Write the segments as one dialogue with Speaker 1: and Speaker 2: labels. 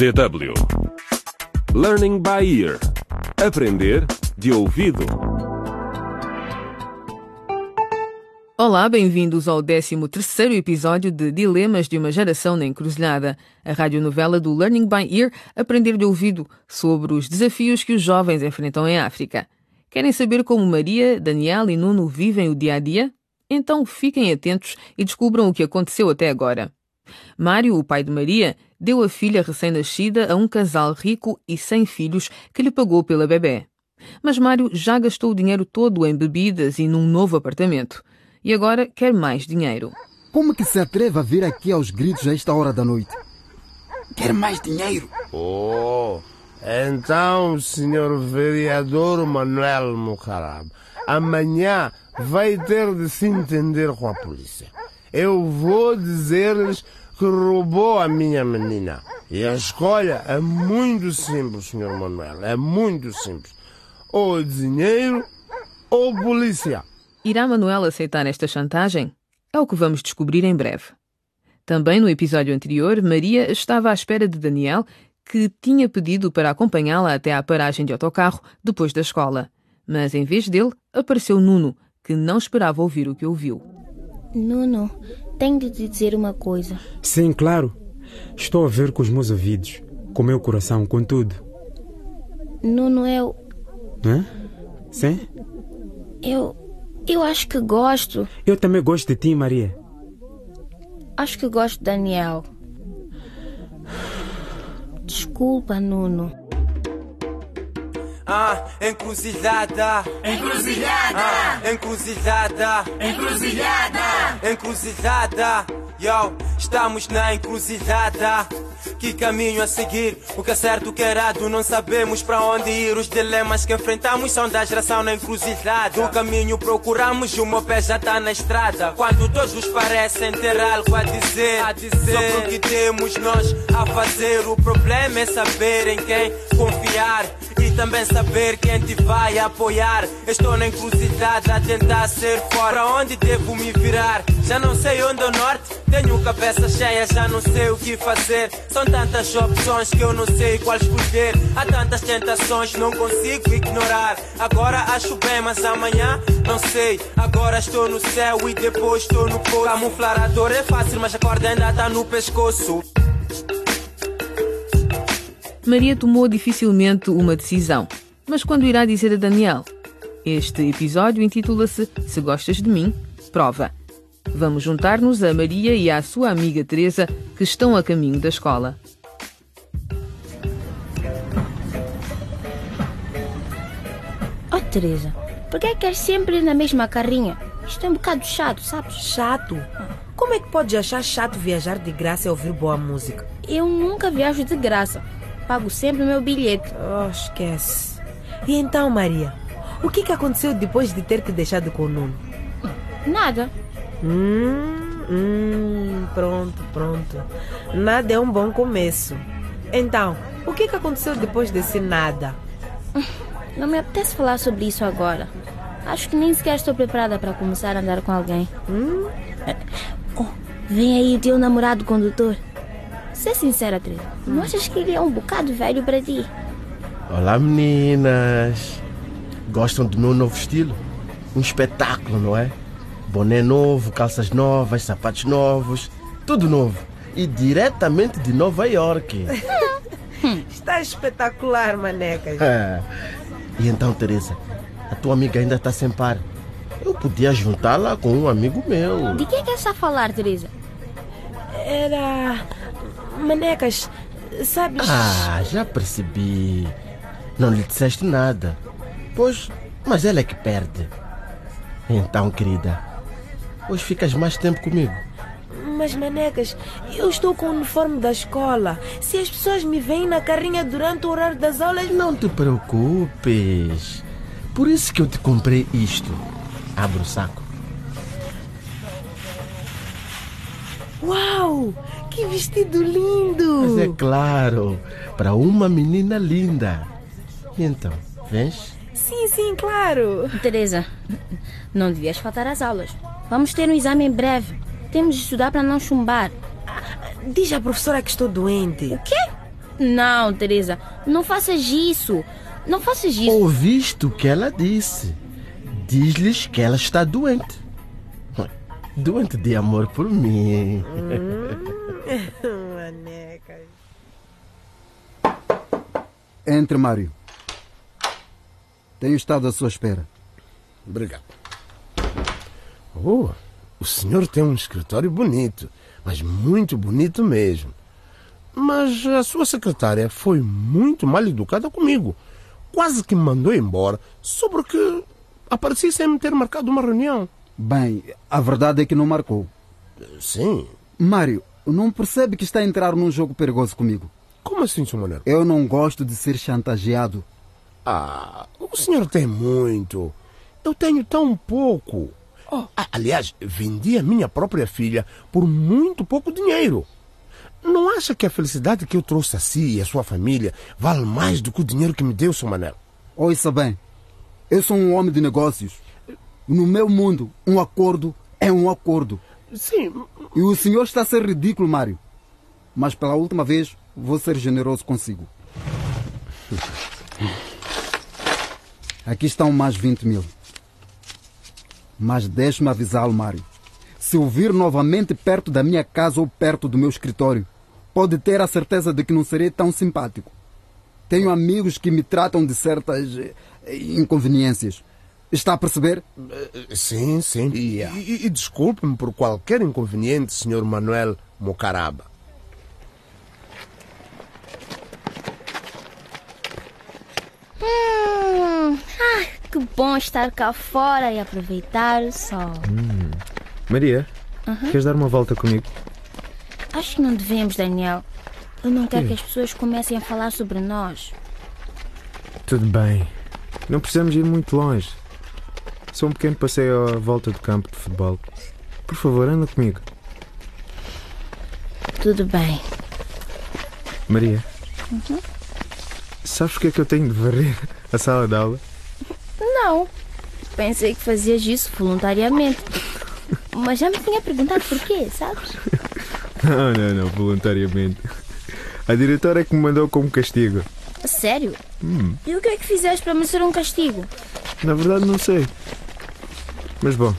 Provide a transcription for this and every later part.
Speaker 1: DW Learning by Ear Aprender de ouvido.
Speaker 2: Olá, bem-vindos ao 13º episódio de Dilemas de uma Geração na Encruzilhada, a radionovela do Learning by Ear Aprender de Ouvido, sobre os desafios que os jovens enfrentam em África. Querem saber como Maria, Daniel e Nuno vivem o dia a dia? Então fiquem atentos e descubram o que aconteceu até agora. Mário, o pai de Maria, deu a filha recém-nascida a um casal rico e sem filhos que lhe pagou pela bebê. Mas Mário já gastou o dinheiro todo em bebidas e num novo apartamento. E agora quer mais dinheiro.
Speaker 3: Como que se atreve a vir aqui aos gritos a esta hora da noite? Quer mais dinheiro?
Speaker 4: Oh, então, senhor vereador Manuel Mucarab, amanhã vai ter de se entender com a polícia. Eu vou dizer-lhes que roubou a minha menina. E a escolha é muito simples, senhor Manuel, é muito simples. Ou dinheiro ou polícia.
Speaker 2: Irá Manuel aceitar esta chantagem? É o que vamos descobrir em breve. Também no episódio anterior, Maria estava à espera de Daniel, que tinha pedido para acompanhá-la até à paragem de autocarro depois da escola. Mas em vez dele, apareceu Nuno, que não esperava ouvir o que ouviu.
Speaker 5: Nuno, tenho de te dizer uma coisa.
Speaker 6: Sim, claro. Estou a ver com os meus ouvidos, com o meu coração, com tudo.
Speaker 5: Nuno, eu.
Speaker 6: Hã? Sim?
Speaker 5: Eu. Eu acho que gosto.
Speaker 6: Eu também gosto de ti, Maria.
Speaker 5: Acho que gosto de Daniel. Desculpa, Nuno.
Speaker 7: Ah, encruzilhada.
Speaker 8: Encruzilhada.
Speaker 7: Ah, encruzilhada.
Speaker 8: Encruzilhada.
Speaker 7: Encruzilhada. Yo, estamos na encruzilhada. Que caminho a seguir? O que é certo, o que é errado? Não sabemos para onde ir. Os dilemas que enfrentamos são da geração na encruzilhada. O caminho procuramos o meu pé já tá na estrada. Quando todos parecem ter algo a dizer, a dizer sobre o que temos nós a fazer. O problema é saber em quem confiar também saber quem te vai apoiar. Estou na encruzilhada a tentar ser fora. Onde devo me virar? Já não sei onde é o norte. Tenho cabeça cheia, já não sei o que fazer. São tantas opções que eu não sei qual escolher. Há tantas tentações, não consigo ignorar. Agora acho bem, mas amanhã não sei. Agora estou no céu e depois estou no poço. Camuflar a dor é fácil, mas a corda ainda está no pescoço.
Speaker 2: Maria tomou dificilmente uma decisão. Mas quando irá dizer a Daniel? Este episódio intitula-se Se Gostas de Mim, Prova. Vamos juntar-nos a Maria e à sua amiga Teresa, que estão a caminho da escola.
Speaker 5: Oh, Teresa, por que é que queres sempre ir na mesma carrinha? Isto é um bocado chato, sabes?
Speaker 9: Chato? Como é que podes achar chato viajar de graça e ouvir boa música?
Speaker 5: Eu nunca viajo de graça. Pago sempre o meu bilhete.
Speaker 9: Oh, esquece. E então, Maria, o que, que aconteceu depois de ter que deixar com o Nuno?
Speaker 5: Nada.
Speaker 9: Hum, hum, pronto, pronto. Nada é um bom começo. Então, o que, que aconteceu depois desse nada?
Speaker 5: Não me apetece falar sobre isso agora. Acho que nem sequer estou preparada para começar a andar com alguém.
Speaker 9: Hum?
Speaker 5: Oh, vem aí o teu namorado condutor. Ser sincera, Teresa, não achas que ele é um bocado velho para ti?
Speaker 4: Olá, meninas. Gostam do meu novo estilo? Um espetáculo, não é? Boné novo, calças novas, sapatos novos, tudo novo. E diretamente de Nova York.
Speaker 9: Está espetacular, manecas.
Speaker 4: É. E então, Teresa, a tua amiga ainda está sem par. Eu podia juntá-la com um amigo meu.
Speaker 5: De quem é que está a falar, Teresa?
Speaker 9: Era. Manecas, sabes.
Speaker 4: Ah, já percebi. Não lhe disseste nada. Pois, mas ela é que perde. Então, querida, hoje ficas mais tempo comigo.
Speaker 9: Mas, Manecas, eu estou com o uniforme da escola. Se as pessoas me veem na carrinha durante o horário das aulas.
Speaker 4: Não te preocupes. Por isso que eu te comprei isto. Abre o saco.
Speaker 9: Uau! Que vestido lindo!
Speaker 4: Mas é claro, para uma menina linda. E então, vens?
Speaker 9: Sim, sim, claro.
Speaker 5: Teresa, não devias faltar às aulas. Vamos ter um exame em breve. Temos de estudar para não chumbar.
Speaker 9: Diz à professora que estou doente.
Speaker 5: O quê? Não, Teresa, não faças isso. Não faças isso.
Speaker 10: Ouviste o que ela disse? Diz-lhes que ela está doente. Doente de amor por mim.
Speaker 9: Manecas.
Speaker 3: Entre, Mário. Tenho estado à sua espera.
Speaker 4: Obrigado. Oh, o senhor tem um escritório bonito, mas muito bonito mesmo. Mas a sua secretária foi muito mal educada comigo. Quase que me mandou embora só porque apareci sem me ter marcado uma reunião.
Speaker 3: Bem, a verdade é que não marcou.
Speaker 4: Sim.
Speaker 3: Mário, não percebe que está a entrar num jogo perigoso comigo?
Speaker 4: Como assim, Sr. Maneiro?
Speaker 3: Eu não gosto de ser chantageado.
Speaker 4: Ah, o senhor tem muito. Eu tenho tão pouco. Oh. Aliás, vendi a minha própria filha por muito pouco dinheiro. Não acha que a felicidade que eu trouxe a si e a sua família vale mais do que o dinheiro que me deu, Sr. Manel?
Speaker 3: Ouça bem, eu sou um homem de negócios. No meu mundo, um acordo é um acordo.
Speaker 4: Sim.
Speaker 3: E o senhor está a ser ridículo, Mário. Mas pela última vez, vou ser generoso consigo. Aqui estão mais 20 mil. Mas deixe-me avisá-lo, Mário. Se o vir novamente perto da minha casa ou perto do meu escritório, pode ter a certeza de que não serei tão simpático. Tenho amigos que me tratam de certas eh, inconveniências. Está a perceber?
Speaker 4: Sim, sim.
Speaker 3: Yeah.
Speaker 4: E, e desculpe-me por qualquer inconveniente, Sr. Manuel Mocaraba.
Speaker 5: Hum, ah, que bom estar cá fora e aproveitar o sol.
Speaker 6: Hum. Maria,
Speaker 5: Uhum.
Speaker 6: queres dar uma volta comigo?
Speaker 5: Acho que não devemos, Daniel. Eu não quero que as pessoas comecem a falar sobre nós.
Speaker 6: Tudo bem. Não precisamos ir muito longe. Só um pequeno passeio à volta do campo de futebol. Por favor, anda comigo.
Speaker 5: Tudo bem.
Speaker 6: Maria,
Speaker 5: Uhum.
Speaker 6: sabes porque é que eu tenho de varrer a sala de aula?
Speaker 5: Não. Pensei que fazias isso voluntariamente. Mas já me tinha perguntado porquê, sabes?
Speaker 6: Não, não, não, voluntariamente. A diretora é que me mandou como castigo.
Speaker 5: Sério?
Speaker 6: Hum,
Speaker 5: E o que é que fizeste para merecer um castigo?
Speaker 6: na verdade não sei. Mas bom,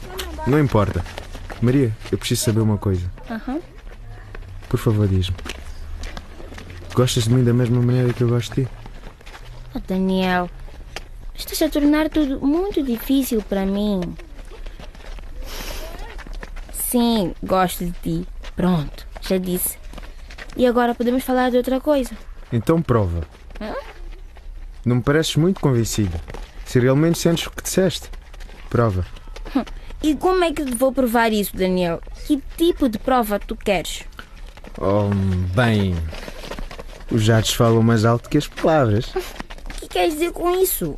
Speaker 6: não importa. Maria, eu preciso saber uma coisa.
Speaker 5: Aham.
Speaker 6: Por favor, diz-me. Gostas de mim da mesma maneira que eu gosto de ti?
Speaker 5: Oh, Daniel, estás a tornar tudo muito difícil para mim. Sim, gosto de ti. Pronto, já disse. E agora podemos falar de outra coisa.
Speaker 6: Então prova.
Speaker 5: Hã?
Speaker 6: Não me pareces muito convencida. Se realmente sentes o que disseste, prova.
Speaker 5: E como é que vou provar isso, Daniel? Que tipo de prova tu queres?
Speaker 6: Oh, bem. Os jatos falam mais alto que as palavras.
Speaker 5: O que queres dizer com isso?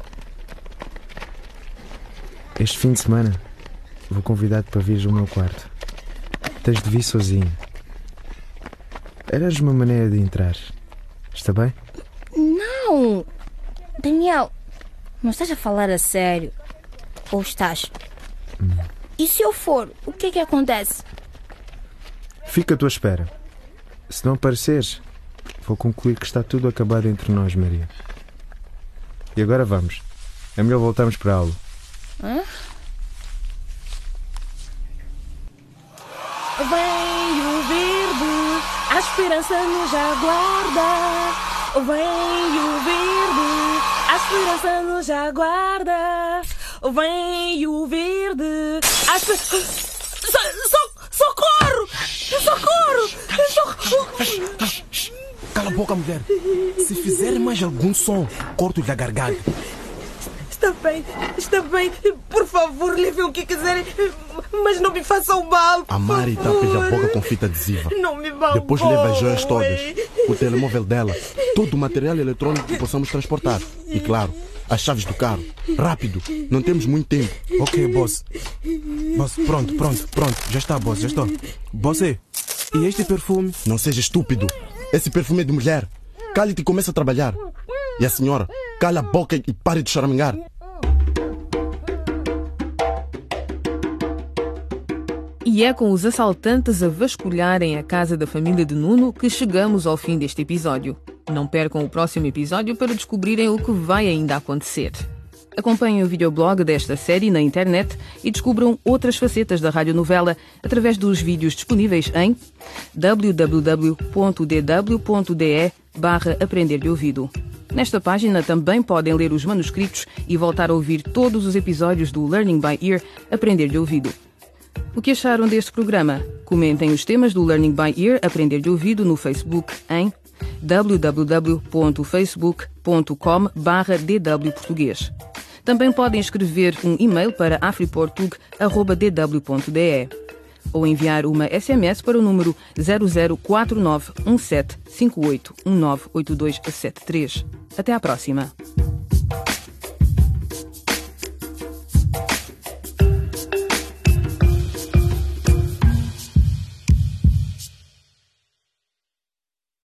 Speaker 6: Este fim de semana vou convidar-te para vires ao meu quarto. Tens de vir sozinho. Eras uma maneira de entrar. Está bem?
Speaker 5: Não! Daniel, não estás a falar a sério? Ou estás? E se eu for, o que é que acontece?
Speaker 6: Fica à tua espera. Se não apareceres, vou concluir que está tudo acabado entre nós, Maria. E agora vamos. É melhor voltarmos para a aula.
Speaker 5: Hã?
Speaker 9: Vem o verde, a esperança nos aguarda. Vem o verde, a esperança nos aguarda. Vem o verde, a esperança. So, so, socorro! Socorro! Socorro!
Speaker 10: Cala a boca, mulher. Se fizer mais algum som, corto-lhe a garganta.
Speaker 9: Está bem, está bem. Por favor, levem o que quiserem, mas não me façam mal.
Speaker 10: A Mari tapa-lhe a boca com fita adesiva.
Speaker 9: Não me mal.
Speaker 10: Depois leva as joias todas, o telemóvel dela, todo o material eletrônico que possamos transportar. E claro, as chaves do carro. Rápido, não temos muito tempo.
Speaker 11: Ok, boss. Boss, pronto, pronto, pronto. Já está, boss, já estou. Boss, e este perfume?
Speaker 10: Não seja estúpido. Esse perfume é de mulher. Cale-te e começa a trabalhar. E a senhora, cala a boca e pare de choramingar.
Speaker 2: E é com os assaltantes a vasculharem a casa da família de Nuno que chegamos ao fim deste episódio. Não percam o próximo episódio para descobrirem o que vai ainda acontecer. Acompanhem o videoblog desta série na internet e descubram outras facetas da radionovela através dos vídeos disponíveis em www.dw.de barra Aprender de Ouvido. Nesta página também podem ler os manuscritos e voltar a ouvir todos os episódios do Learning by Ear Aprender de Ouvido. O que acharam deste programa? Comentem os temas do Learning by Ear Aprender de Ouvido no Facebook em www.facebook.com dwportuguês. Também podem escrever um e-mail para afriportug.dw.de ou enviar uma SMS para o número 00491758198273. Até à próxima!